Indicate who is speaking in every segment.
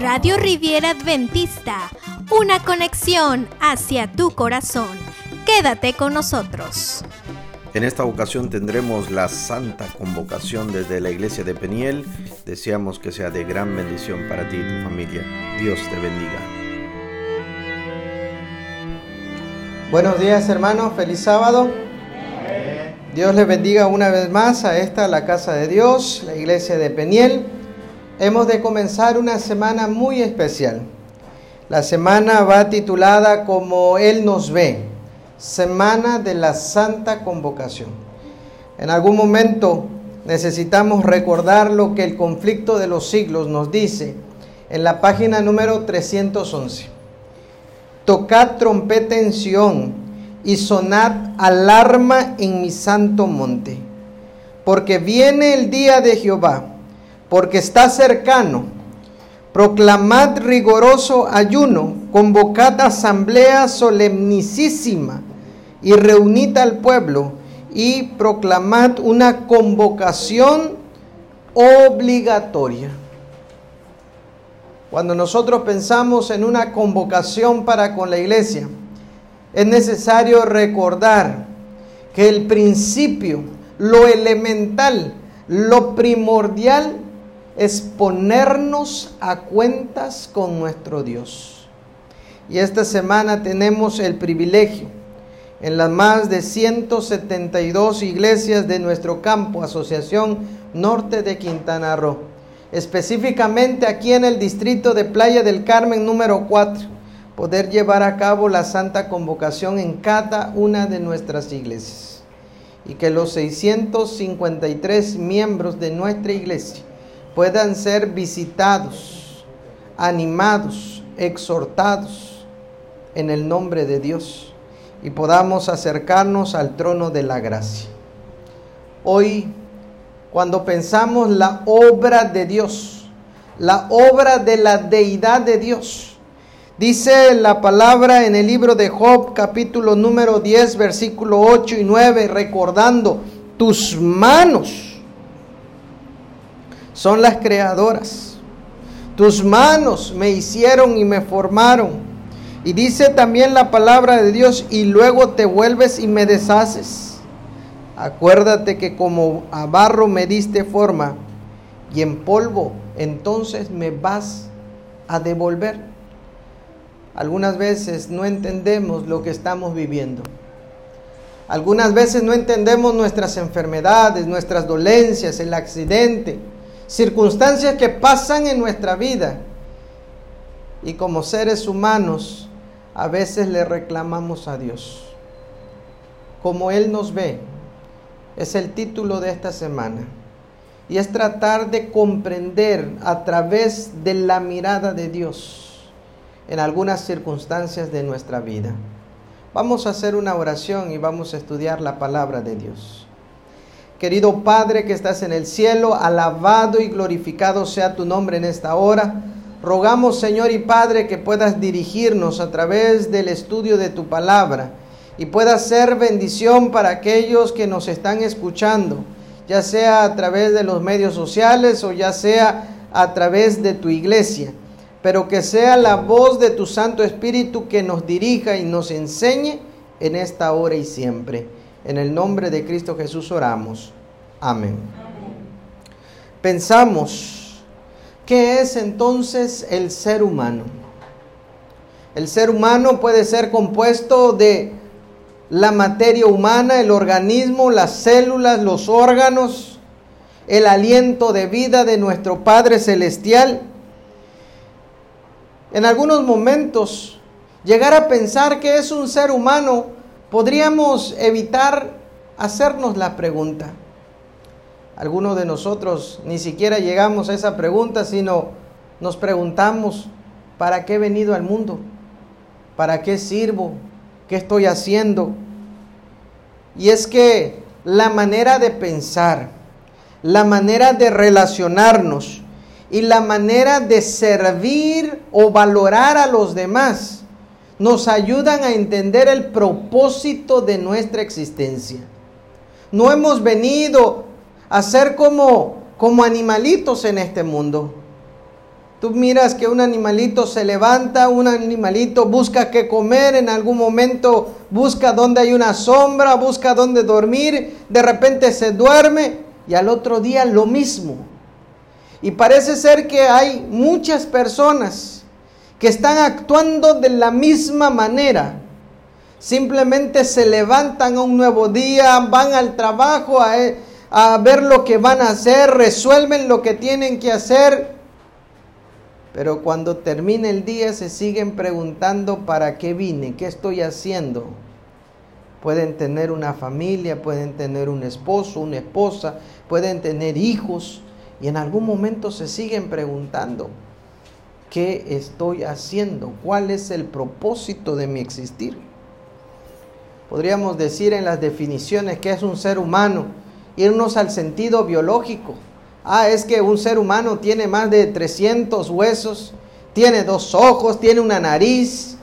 Speaker 1: Radio Riviera Adventista, una conexión hacia tu corazón. Quédate con nosotros.
Speaker 2: En esta ocasión tendremos la santa convocación desde la iglesia de Peniel. Deseamos que sea de gran bendición para ti y tu familia. Dios te bendiga.
Speaker 3: Buenos días hermanos, feliz sábado. Dios les bendiga una vez más a esta, la casa de Dios, la iglesia de Peniel. Hemos de comenzar una semana muy especial. La semana va titulada como Él nos ve, Semana de la Santa Convocación. En algún momento necesitamos recordar lo que el conflicto de los siglos nos dice en la página número 311. Tocad trompeta en Sión y sonad alarma en mi santo monte, porque viene el día de Jehová porque está cercano. Proclamad rigoroso ayuno, convocad asamblea solemnicísima y reunid al pueblo y proclamad una convocación obligatoria. Cuando nosotros pensamos en una convocación para con la iglesia, es necesario recordar que el principio, lo elemental, lo primordial es ponernos a cuentas con nuestro Dios. Y esta semana tenemos el privilegio en las más de 172 iglesias de nuestro campo, Asociación Norte de Quintana Roo, específicamente aquí en el distrito de Playa del Carmen número 4, poder llevar a cabo la santa convocación en cada una de nuestras iglesias. Y que los 653 miembros de nuestra iglesia puedan ser visitados, animados, exhortados en el nombre de Dios y podamos acercarnos al trono de la gracia. Hoy, cuando pensamos la obra de Dios, la obra de la deidad de Dios, dice la palabra en el libro de Job capítulo número 10 versículo 8 y 9, recordando tus manos son las creadoras. Tus manos me hicieron y me formaron. Y dice también la palabra de Dios, y luego te vuelves y me deshaces. Acuérdate que como a barro me diste forma, y en polvo entonces me vas a devolver. Algunas veces no entendemos lo que estamos viviendo. Algunas veces no entendemos nuestras enfermedades, nuestras dolencias, el accidente circunstancias que pasan en nuestra vida. Y como seres humanos, a veces le reclamamos a Dios. Como Él nos ve, es el título de esta semana. Y es tratar de comprender a través de la mirada de Dios en algunas circunstancias de nuestra vida. Vamos a hacer una oración y vamos a estudiar la palabra de Dios. Querido Padre que estás en el cielo, alabado y glorificado sea tu nombre en esta hora. Rogamos, Señor y Padre, que puedas dirigirnos a través del estudio de tu palabra y pueda ser bendición para aquellos que nos están escuchando, ya sea a través de los medios sociales o ya sea a través de tu iglesia, pero que sea la voz de tu Santo Espíritu que nos dirija y nos enseñe en esta hora y siempre. En el nombre de Cristo Jesús oramos. Amén. Pensamos, ¿qué es entonces el ser humano? El ser humano puede ser compuesto de la materia humana, el organismo, las células, los órganos, el aliento de vida de nuestro Padre Celestial. En algunos momentos, llegar a pensar que es un ser humano podríamos evitar hacernos la pregunta. Algunos de nosotros ni siquiera llegamos a esa pregunta, sino nos preguntamos, ¿para qué he venido al mundo? ¿Para qué sirvo? ¿Qué estoy haciendo? Y es que la manera de pensar, la manera de relacionarnos y la manera de servir o valorar a los demás nos ayudan a entender el propósito de nuestra existencia. No hemos venido a ser como, como animalitos en este mundo. Tú miras que un animalito se levanta, un animalito busca qué comer, en algún momento busca donde hay una sombra, busca dónde dormir, de repente se duerme y al otro día lo mismo. Y parece ser que hay muchas personas que están actuando de la misma manera. Simplemente se levantan a un nuevo día, van al trabajo a, a ver lo que van a hacer, resuelven lo que tienen que hacer pero cuando termina el día se siguen preguntando para qué vine, qué estoy haciendo. Pueden tener una familia, pueden tener un esposo, una esposa, pueden tener hijos y en algún momento se siguen preguntando, ¿qué estoy haciendo? ¿Cuál es el propósito de mi existir? Podríamos decir en las definiciones que es un ser humano, irnos al sentido biológico Ah, es que un ser humano tiene más de 300 huesos, tiene dos ojos, tiene una nariz,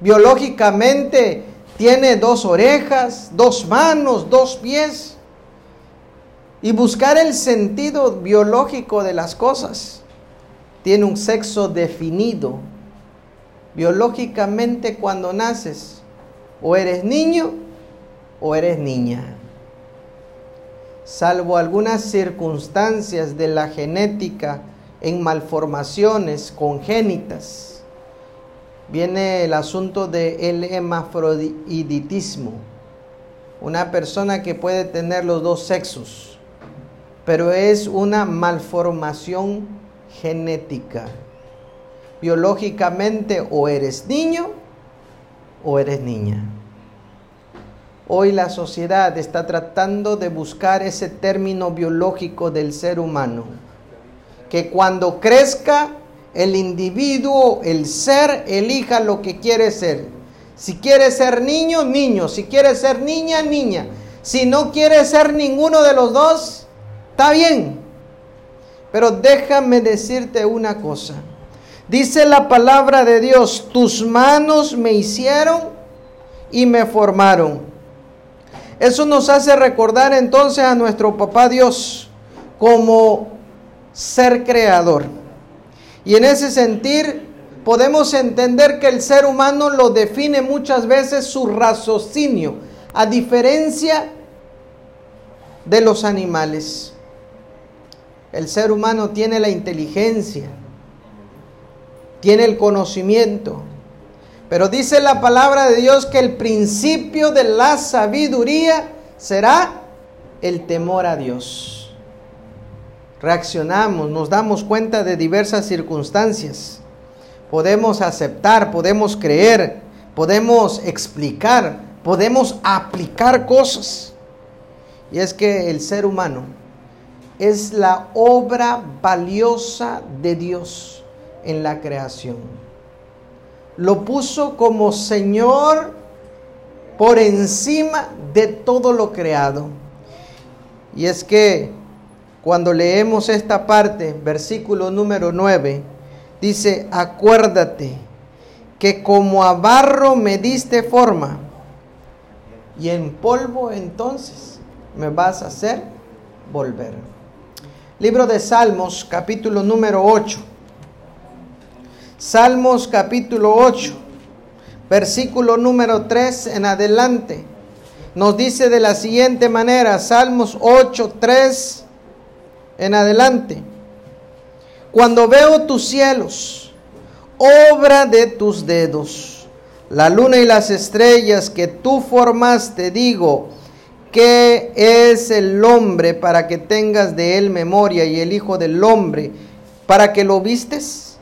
Speaker 3: biológicamente tiene dos orejas, dos manos, dos pies. Y buscar el sentido biológico de las cosas. Tiene un sexo definido. Biológicamente cuando naces, o eres niño o eres niña salvo algunas circunstancias de la genética en malformaciones congénitas. Viene el asunto del hemafroditismo, una persona que puede tener los dos sexos, pero es una malformación genética. Biológicamente o eres niño o eres niña. Hoy la sociedad está tratando de buscar ese término biológico del ser humano, que cuando crezca el individuo, el ser, elija lo que quiere ser. Si quiere ser niño, niño. Si quiere ser niña, niña. Si no quiere ser ninguno de los dos, está bien. Pero déjame decirte una cosa. Dice la palabra de Dios, tus manos me hicieron y me formaron. Eso nos hace recordar entonces a nuestro papá Dios como ser creador. Y en ese sentir podemos entender que el ser humano lo define muchas veces su raciocinio, a diferencia de los animales. El ser humano tiene la inteligencia, tiene el conocimiento, pero dice la palabra de Dios que el principio de la sabiduría será el temor a Dios. Reaccionamos, nos damos cuenta de diversas circunstancias. Podemos aceptar, podemos creer, podemos explicar, podemos aplicar cosas. Y es que el ser humano es la obra valiosa de Dios en la creación lo puso como Señor por encima de todo lo creado. Y es que cuando leemos esta parte, versículo número 9, dice, acuérdate que como a barro me diste forma, y en polvo entonces me vas a hacer volver. Libro de Salmos, capítulo número 8. Salmos capítulo 8, versículo número 3 en adelante. Nos dice de la siguiente manera, Salmos 8, 3 en adelante. Cuando veo tus cielos, obra de tus dedos, la luna y las estrellas que tú formaste, digo, ¿qué es el hombre para que tengas de él memoria y el hijo del hombre para que lo vistes?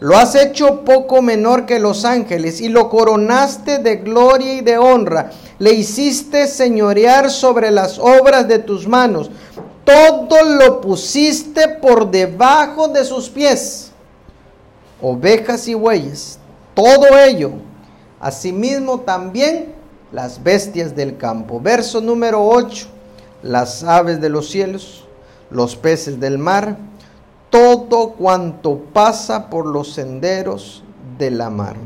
Speaker 3: Lo has hecho poco menor que los ángeles y lo coronaste de gloria y de honra. Le hiciste señorear sobre las obras de tus manos. Todo lo pusiste por debajo de sus pies. Ovejas y bueyes, todo ello. Asimismo también las bestias del campo. Verso número 8. Las aves de los cielos, los peces del mar todo cuanto pasa por los senderos de la mar.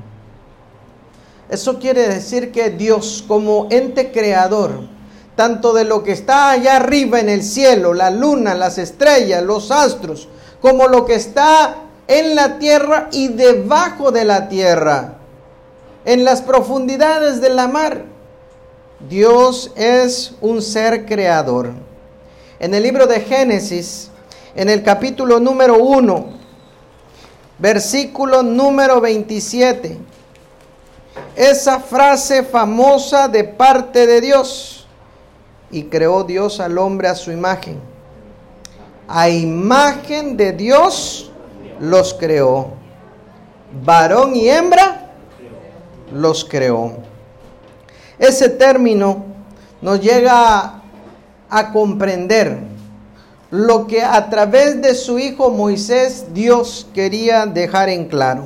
Speaker 3: Eso quiere decir que Dios como ente creador tanto de lo que está allá arriba en el cielo, la luna, las estrellas, los astros, como lo que está en la tierra y debajo de la tierra, en las profundidades de la mar. Dios es un ser creador. En el libro de Génesis, en el capítulo número 1, versículo número 27, esa frase famosa de parte de Dios, y creó Dios al hombre a su imagen. A imagen de Dios los creó. Varón y hembra los creó. Ese término nos llega a, comprender lo que a través de su hijo Moisés Dios quería dejar en claro.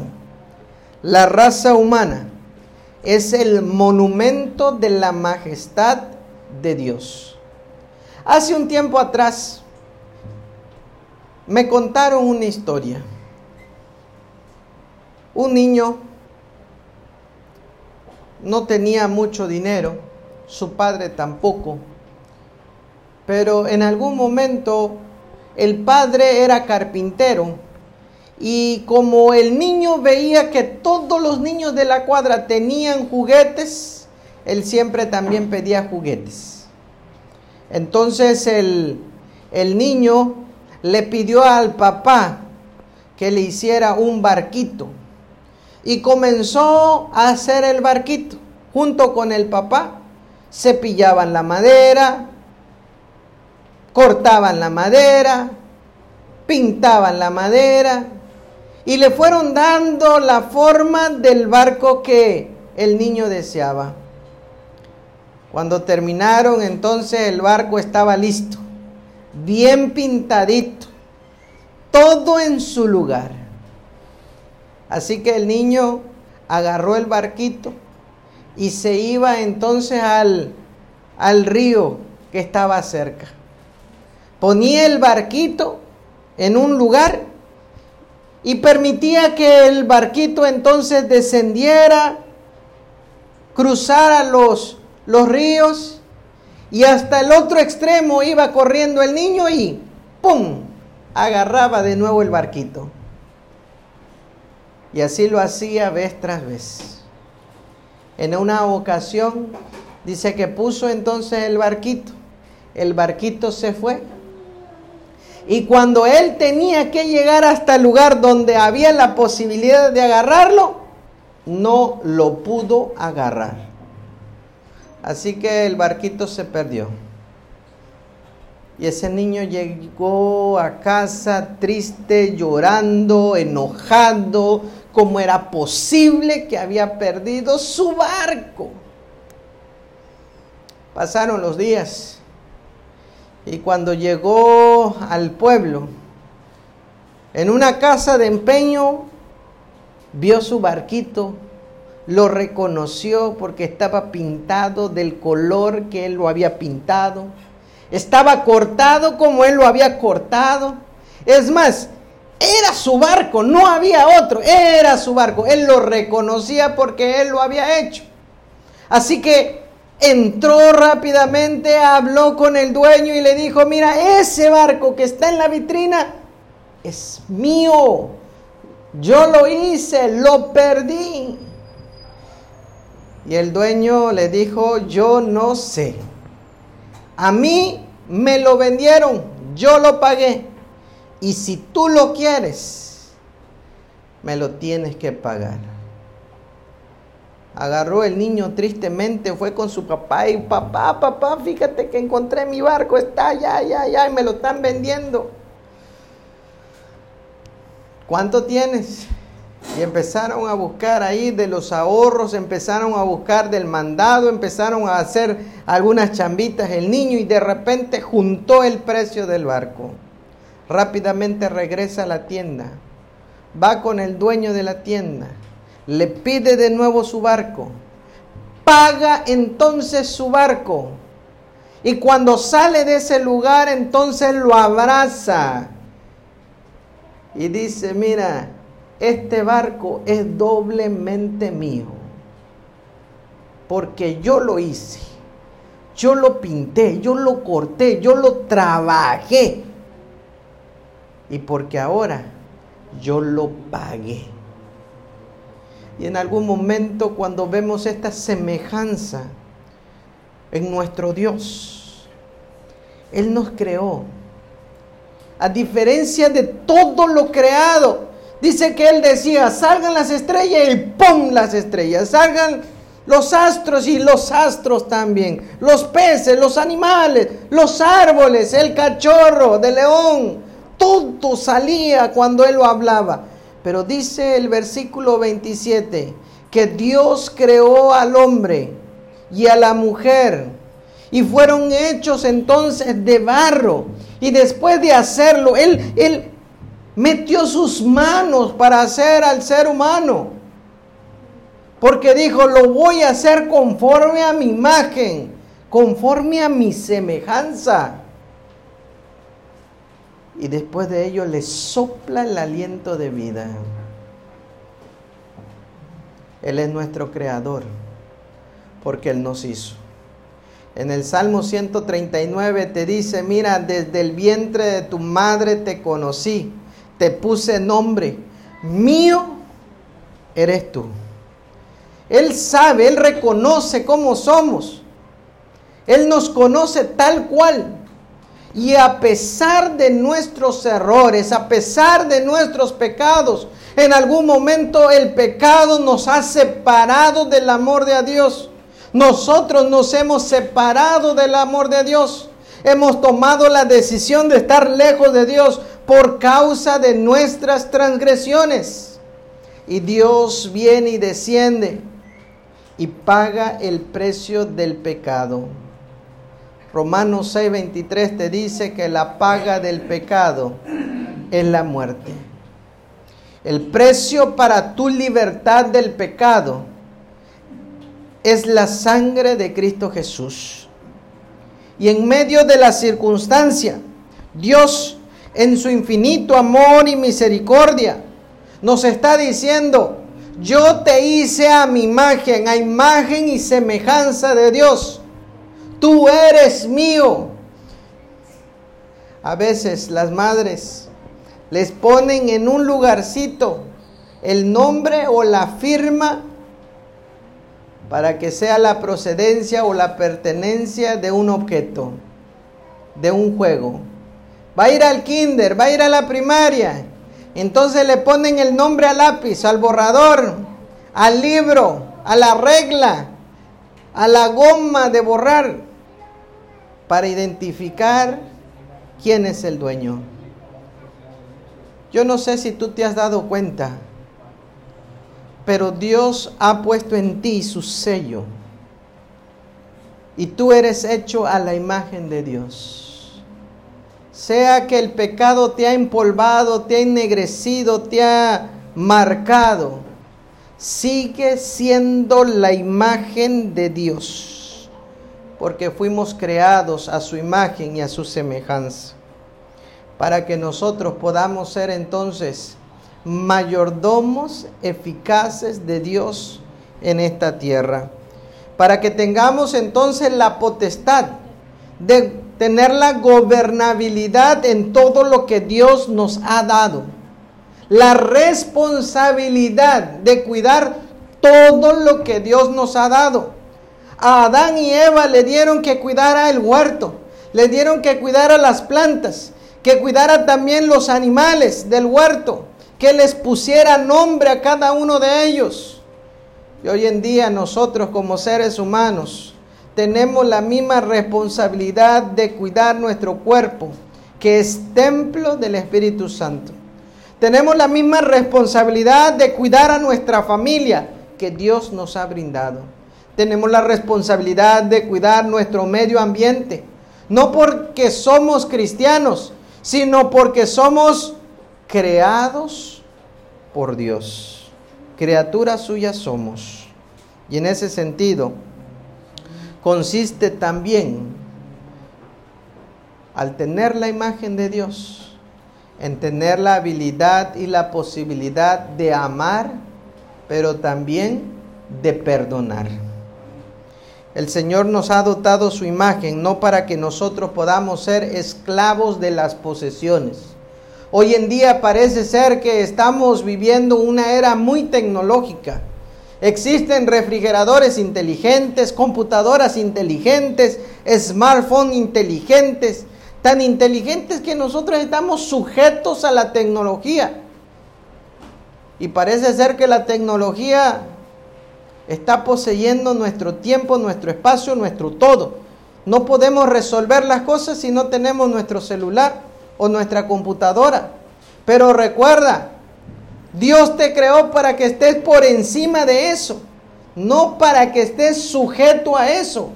Speaker 3: La raza humana es el monumento de la majestad de Dios. Hace un tiempo atrás me contaron una historia. Un niño no tenía mucho dinero, su padre tampoco, pero en algún momento el padre era carpintero y como el niño veía que todos los niños de la cuadra tenían juguetes, él siempre también pedía juguetes. Entonces el, el niño le pidió al papá que le hiciera un barquito y comenzó a hacer el barquito junto con el papá. Cepillaban la madera, cortaban la madera, pintaban la madera y le fueron dando la forma del barco que el niño deseaba. Cuando terminaron, entonces el barco estaba listo bien pintadito, todo en su lugar. Así que el niño agarró el barquito y se iba entonces al, al río que estaba cerca. Ponía el barquito en un lugar y permitía que el barquito entonces descendiera, cruzara los, los ríos y hasta el otro extremo iba corriendo el niño y ¡pum! agarraba de nuevo el barquito. Y así lo hacía vez tras vez. En una ocasión dice que puso entonces el barquito. El barquito se fue. Y cuando él tenía que llegar hasta el lugar donde había la posibilidad de agarrarlo, no lo pudo agarrar. Así que el barquito se perdió. Y ese niño llegó a casa triste, llorando, enojado, como era posible que había perdido su barco. Pasaron los días y cuando llegó al pueblo, en una casa de empeño, vio su barquito lo reconoció porque estaba pintado del color que él lo había pintado. Estaba cortado como él lo había cortado. Es más, era su barco, no había otro, era su barco. Él lo reconocía porque él lo había hecho. Así que entró rápidamente, habló con el dueño y le dijo, mira, ese barco que está en la vitrina es mío. Yo lo hice, lo perdí. Y el dueño le dijo, yo no sé. A mí me lo vendieron, yo lo pagué. Y si tú lo quieres, me lo tienes que pagar. Agarró el niño tristemente, fue con su papá y papá, papá, fíjate que encontré mi barco, está allá, allá, allá y me lo están vendiendo. ¿Cuánto tienes? Y empezaron a buscar ahí de los ahorros, empezaron a buscar del mandado, empezaron a hacer algunas chambitas el niño y de repente juntó el precio del barco. Rápidamente regresa a la tienda, va con el dueño de la tienda, le pide de nuevo su barco, paga entonces su barco. Y cuando sale de ese lugar entonces lo abraza. Y dice, mira, este barco es doblemente mío, porque yo lo hice, yo lo pinté, yo lo corté, yo lo trabajé. Y porque ahora yo lo pagué. Y en algún momento cuando vemos esta semejanza en nuestro Dios, Él nos creó. A diferencia de todo lo creado, dice que Él decía, salgan las estrellas y ¡pum! las estrellas, salgan los astros y los astros también, los peces, los animales, los árboles, el cachorro de león, todo salía cuando él lo hablaba. Pero dice el versículo 27 que Dios creó al hombre y a la mujer y fueron hechos entonces de barro. Y después de hacerlo, él, él metió sus manos para hacer al ser humano. Porque dijo, lo voy a hacer conforme a mi imagen, conforme a mi semejanza. Y después de ello le sopla el aliento de vida. Él es nuestro creador, porque Él nos hizo. En el Salmo 139 te dice, mira, desde el vientre de tu madre te conocí, te puse nombre, mío eres tú. Él sabe, Él reconoce cómo somos. Él nos conoce tal cual. Y a pesar de nuestros errores, a pesar de nuestros pecados, en algún momento el pecado nos ha separado del amor de Dios. Nosotros nos hemos separado del amor de Dios. Hemos tomado la decisión de estar lejos de Dios por causa de nuestras transgresiones. Y Dios viene y desciende y paga el precio del pecado. Romanos 6:23 te dice que la paga del pecado es la muerte. El precio para tu libertad del pecado es la sangre de Cristo Jesús. Y en medio de la circunstancia, Dios en su infinito amor y misericordia nos está diciendo, yo te hice a mi imagen, a imagen y semejanza de Dios. Tú eres mío. A veces las madres les ponen en un lugarcito el nombre o la firma para que sea la procedencia o la pertenencia de un objeto, de un juego. Va a ir al kinder, va a ir a la primaria entonces le ponen el nombre al lápiz, al borrador, al libro, a la regla, a la goma de borrar, para identificar quién es el dueño. Yo no sé si tú te has dado cuenta, pero Dios ha puesto en ti su sello. Y tú eres hecho a la imagen de Dios sea que el pecado te ha empolvado, te ha ennegrecido, te ha marcado, sigue siendo la imagen de Dios, porque fuimos creados a su imagen y a su semejanza, para que nosotros podamos ser entonces mayordomos eficaces de Dios en esta tierra, para que tengamos entonces la potestad de tener la gobernabilidad en todo lo que Dios nos ha dado. La responsabilidad de cuidar todo lo que Dios nos ha dado. A Adán y Eva le dieron que cuidara el huerto, le dieron que cuidara las plantas, que cuidara también los animales del huerto, que les pusiera nombre a cada uno de ellos. Y hoy en día nosotros como seres humanos tenemos la misma responsabilidad de cuidar nuestro cuerpo, que es templo del Espíritu Santo. Tenemos la misma responsabilidad de cuidar a nuestra familia que Dios nos ha brindado. Tenemos la responsabilidad de cuidar nuestro medio ambiente, no porque somos cristianos, sino porque somos creados por Dios. Criaturas suyas somos. Y en ese sentido, consiste también, al tener la imagen de Dios, en tener la habilidad y la posibilidad de amar, pero también de perdonar. El Señor nos ha dotado su imagen, no para que nosotros podamos ser esclavos de las posesiones. Hoy en día parece ser que estamos viviendo una era muy tecnológica. Existen refrigeradores inteligentes, computadoras inteligentes, smartphones inteligentes, tan inteligentes que nosotros estamos sujetos a la tecnología. Y parece ser que la tecnología está poseyendo nuestro tiempo, nuestro espacio, nuestro todo. No podemos resolver las cosas si no tenemos nuestro celular o nuestra computadora. Pero recuerda, Dios te creó para que estés por encima de eso, no para que estés sujeto a eso.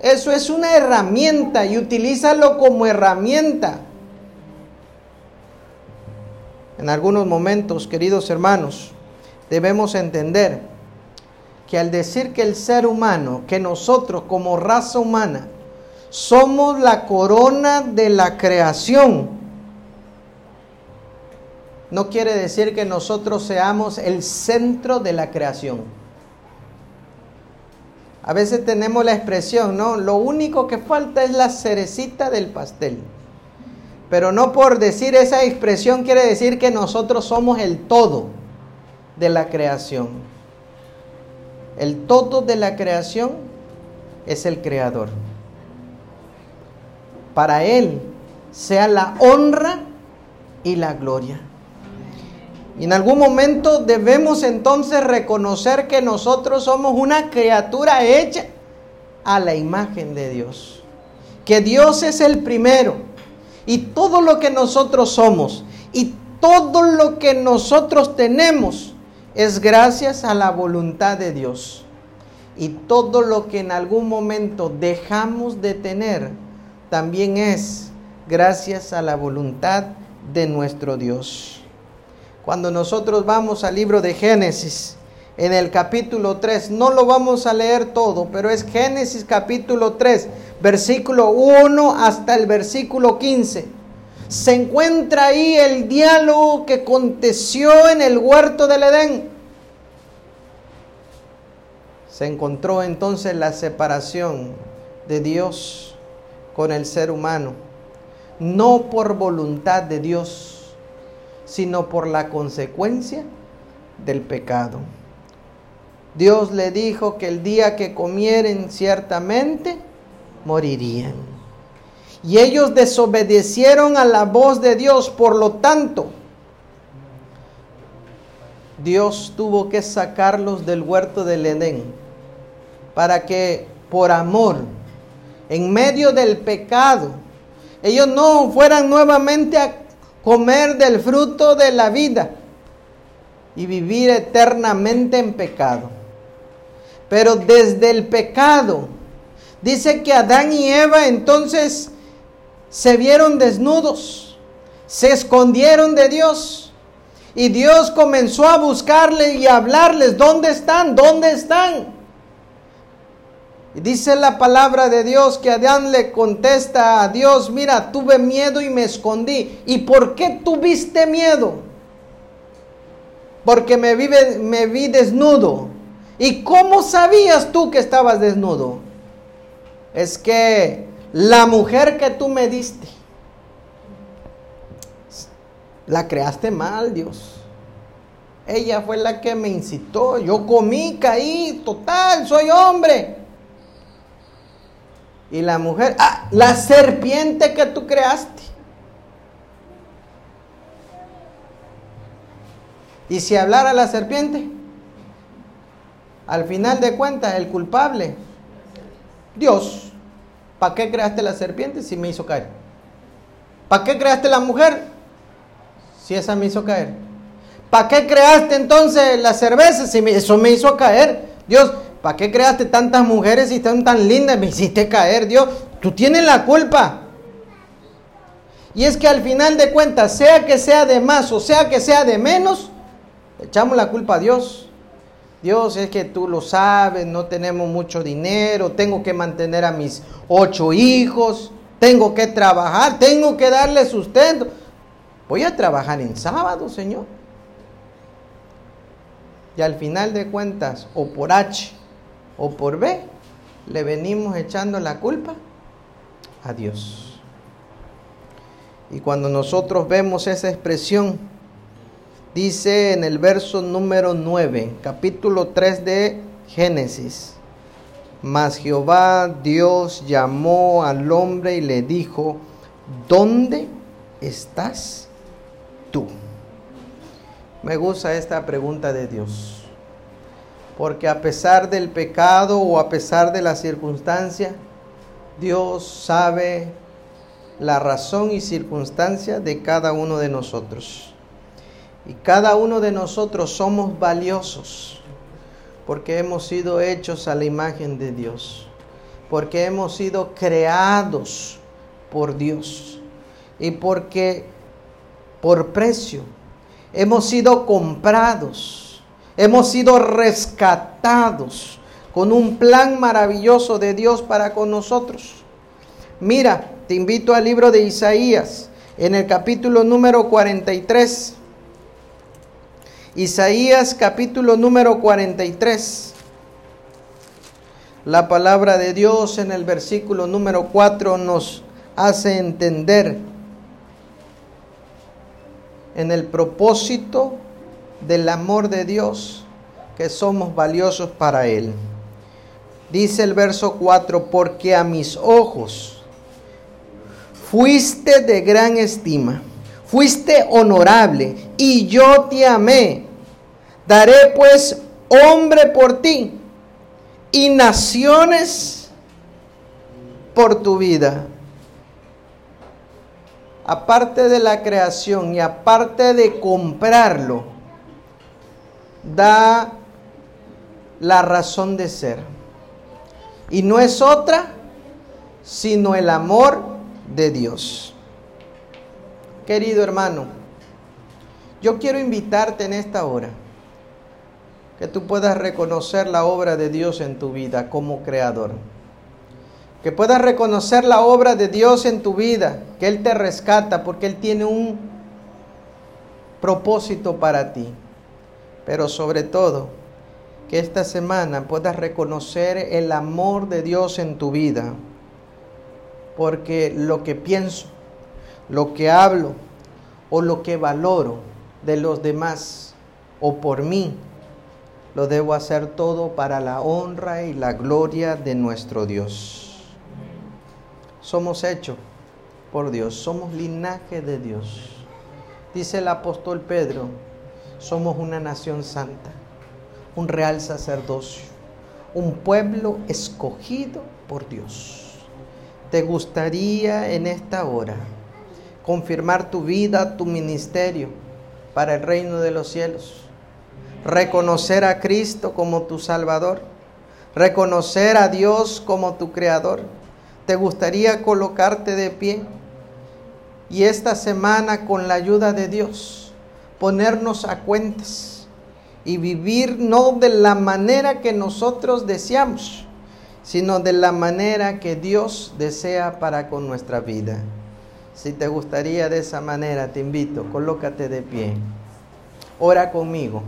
Speaker 3: Eso es una herramienta y utilízalo como herramienta. En algunos momentos, queridos hermanos, debemos entender que al decir que el ser humano, que nosotros como raza humana, somos la corona de la creación, no quiere decir que nosotros seamos el centro de la creación. A veces tenemos la expresión, ¿no? Lo único que falta es la cerecita del pastel. Pero no por decir esa expresión quiere decir que nosotros somos el todo de la creación. El todo de la creación es el creador. Para Él sea la honra y la gloria. Y en algún momento debemos entonces reconocer que nosotros somos una criatura hecha a la imagen de Dios. Que Dios es el primero. Y todo lo que nosotros somos y todo lo que nosotros tenemos es gracias a la voluntad de Dios. Y todo lo que en algún momento dejamos de tener, también es gracias a la voluntad de nuestro Dios. Cuando nosotros vamos al libro de Génesis, en el capítulo 3, no lo vamos a leer todo, pero es Génesis capítulo 3, versículo 1 hasta el versículo 15. Se encuentra ahí el diálogo que aconteció en el huerto del Edén se encontró entonces la separación de Dios con el ser humano, no por voluntad de Dios, sino por la consecuencia del pecado. Dios le dijo que el día que comieren ciertamente morirían. Y ellos desobedecieron a la voz de Dios, por lo tanto, Dios tuvo que sacarlos del huerto del Edén para que por amor, en medio del pecado, ellos no fueran nuevamente a comer del fruto de la vida y vivir eternamente en pecado. Pero desde el pecado, dice que Adán y Eva entonces se vieron desnudos, se escondieron de Dios. Y Dios comenzó a buscarles y a hablarles, ¿dónde están? ¿Dónde están? Y dice la palabra de Dios que Adán le contesta a Dios, mira, tuve miedo y me escondí. ¿Y por qué tuviste miedo? Porque me, me vi desnudo. ¿Y cómo sabías tú que estabas desnudo? Es que la mujer que tú me diste, la creaste mal, Dios. Ella fue la que me incitó. Yo comí, caí, total, soy hombre. Y la mujer, ah, la serpiente que tú creaste. Y si hablara la serpiente, al final de cuentas, el culpable, Dios, ¿para qué creaste la serpiente si me hizo caer? ¿Para qué creaste la mujer si esa me hizo caer? ¿Para qué creaste entonces la cerveza si eso me hizo caer? Dios, ¿Para qué creaste tantas mujeres y están tan lindas? Me hiciste caer, Dios. Tú tienes la culpa. Y es que al final de cuentas, sea que sea de más o sea que sea de menos, echamos la culpa a Dios. Dios es que tú lo sabes, no tenemos mucho dinero, tengo que mantener a mis ocho hijos, tengo que trabajar, tengo que darle sustento. Voy a trabajar en sábado, Señor. Y al final de cuentas, o por H o por B, le venimos echando la culpa a Dios. Y cuando nosotros vemos esa expresión, dice en el verso número 9, capítulo 3 de Génesis, mas Jehová Dios llamó al hombre y le dijo, ¿dónde estás tú? Me gusta esta pregunta de Dios porque a pesar del pecado o a pesar de la circunstancia, Dios sabe la razón y circunstancia de cada uno de nosotros. Y cada uno de nosotros somos valiosos porque hemos sido hechos a la imagen de Dios, porque hemos sido creados por Dios y porque por precio hemos sido comprados Hemos sido rescatados con un plan maravilloso de Dios para con nosotros. Mira, te invito al libro de Isaías, en el capítulo número 43. Isaías capítulo número 43. La palabra de Dios en el versículo número 4 nos hace entender en el propósito del amor de Dios que somos valiosos para Él. Dice el verso 4, porque a mis ojos fuiste de gran estima, fuiste honorable y yo te amé. Daré pues hombre por ti y naciones por tu vida. Aparte de la creación y aparte de comprarlo, da la razón de ser. Y no es otra sino el amor de Dios. Querido hermano, yo quiero invitarte en esta hora que tú puedas reconocer la obra de Dios en tu vida como creador. Que puedas reconocer la obra de Dios en tu vida, que Él te rescata porque Él tiene un propósito para ti pero sobre todo que esta semana puedas reconocer el amor de Dios en tu vida, porque lo que pienso, lo que hablo o lo que valoro de los demás o por mí, lo debo hacer todo para la honra y la gloria de nuestro Dios. Somos hechos por Dios, somos linaje de Dios. Dice el apóstol Pedro, somos una nación santa, un real sacerdocio, un pueblo escogido por Dios. ¿Te gustaría en esta hora confirmar tu vida, tu ministerio para el reino de los cielos? Reconocer a Cristo como tu Salvador, reconocer a Dios como tu Creador. ¿Te gustaría colocarte de pie? Y esta semana con la ayuda de Dios ponernos a cuentas y vivir no de la manera que nosotros deseamos, sino de la manera que Dios desea para con nuestra vida. Si te gustaría de esa manera, te invito, colócate de pie. Ora conmigo,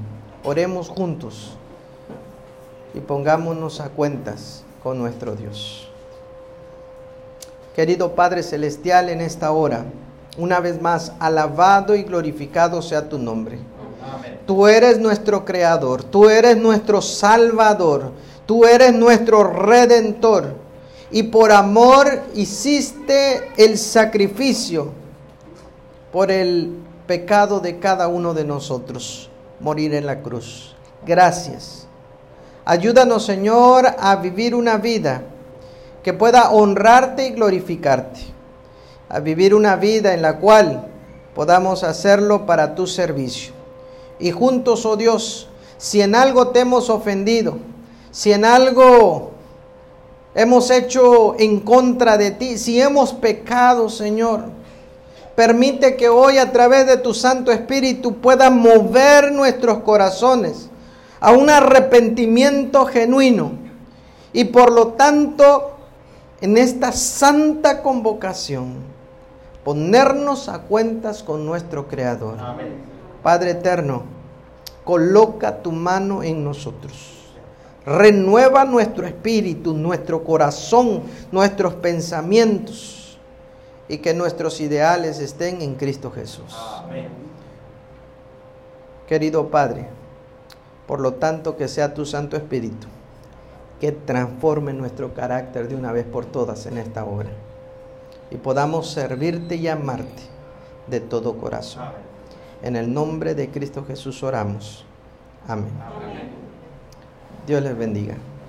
Speaker 3: oremos juntos y pongámonos a cuentas con nuestro Dios. Querido Padre Celestial, en esta hora, una vez más, alabado y glorificado sea tu nombre. Tú eres nuestro creador, tú eres nuestro salvador, tú eres nuestro redentor. Y por amor hiciste el sacrificio por el pecado de cada uno de nosotros, morir en la cruz. Gracias. Ayúdanos, Señor, a vivir una vida que pueda honrarte y glorificarte a vivir una vida en la cual podamos hacerlo para tu servicio. Y juntos, oh Dios, si en algo te hemos ofendido, si en algo hemos hecho en contra de ti, si hemos pecado, Señor, permite que hoy a través de tu Santo Espíritu pueda mover nuestros corazones a un arrepentimiento genuino. Y por lo tanto, en esta santa convocación, ponernos a cuentas con nuestro Creador. Padre eterno, coloca tu mano en nosotros. Renueva nuestro espíritu, nuestro corazón, nuestros pensamientos y que nuestros ideales estén en Cristo Jesús. Querido Padre, por lo tanto que sea tu Santo Espíritu que transforme nuestro carácter de una vez por todas en esta hora y podamos servirte y amarte de todo corazón. En el nombre de Cristo Jesús oramos. Amén. Dios les bendiga.